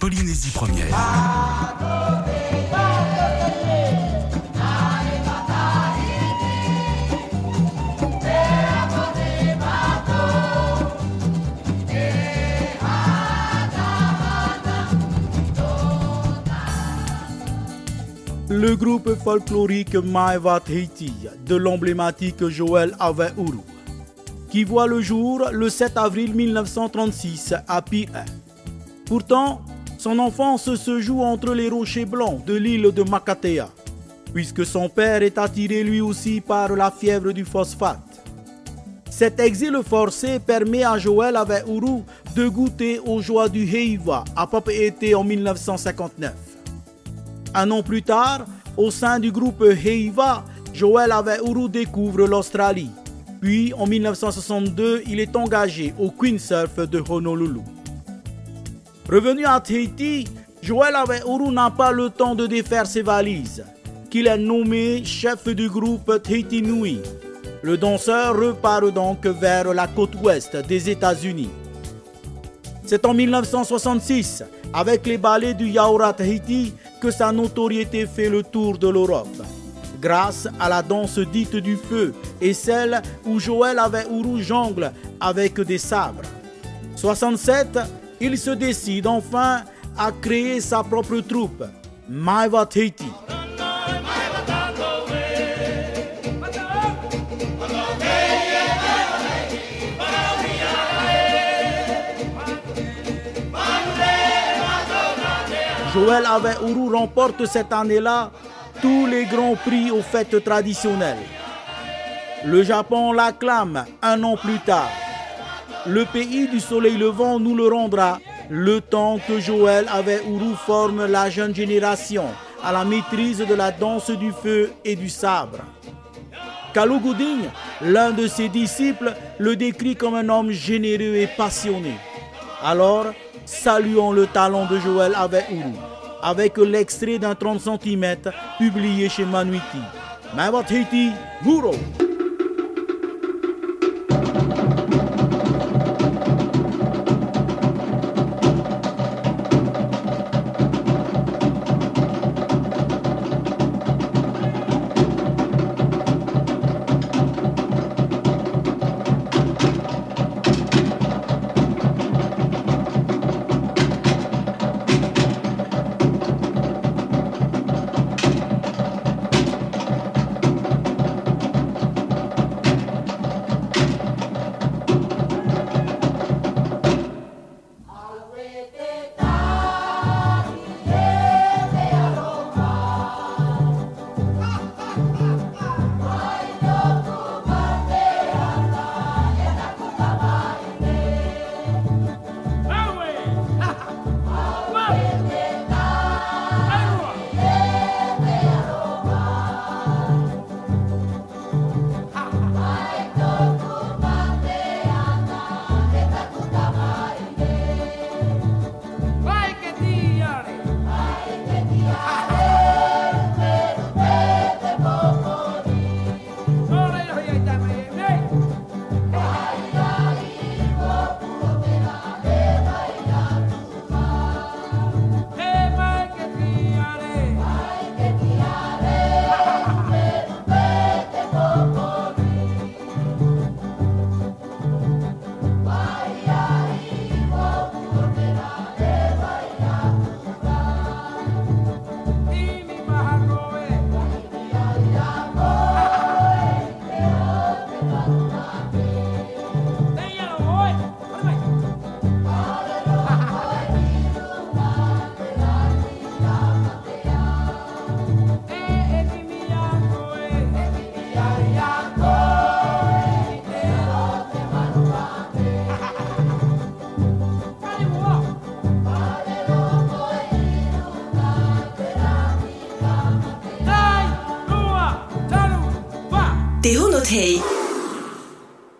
Polynésie première. Le groupe folklorique Maevat Haiti de l'emblématique Joël Aveourou, qui voit le jour le 7 avril 1936 à Pire. Pourtant, son enfance se joue entre les rochers blancs de l'île de Makatea, puisque son père est attiré lui aussi par la fièvre du phosphate. Cet exil forcé permet à Joël Aveourou de goûter aux joies du Heiva à été en 1959. Un an plus tard, au sein du groupe Heiva, Joël Aveourou découvre l'Australie. Puis, en 1962, il est engagé au Queen Surf de Honolulu. Revenu à Tahiti, Joël Aveourou n'a pas le temps de défaire ses valises, qu'il est nommé chef du groupe Tahiti Nui. Le danseur repart donc vers la côte ouest des États-Unis. C'est en 1966, avec les ballets du Yaoura Tahiti, que sa notoriété fait le tour de l'Europe. Grâce à la danse dite du feu et celle où Joël avait Ourou jongle avec des sabres. 67, il se décide enfin à créer sa propre troupe, Maiva Tahiti. Joël Aveourou remporte cette année-là tous les grands prix aux fêtes traditionnelles. Le Japon l'acclame un an plus tard. Le pays du soleil levant nous le rendra le temps que Joël Aveourou forme la jeune génération à la maîtrise de la danse du feu et du sabre. Kalou l'un de ses disciples, le décrit comme un homme généreux et passionné. Alors, saluons le talent de Joël Aveourou avec l'extrait d'un 30 cm publié chez Manuiti. Haiti. Okay.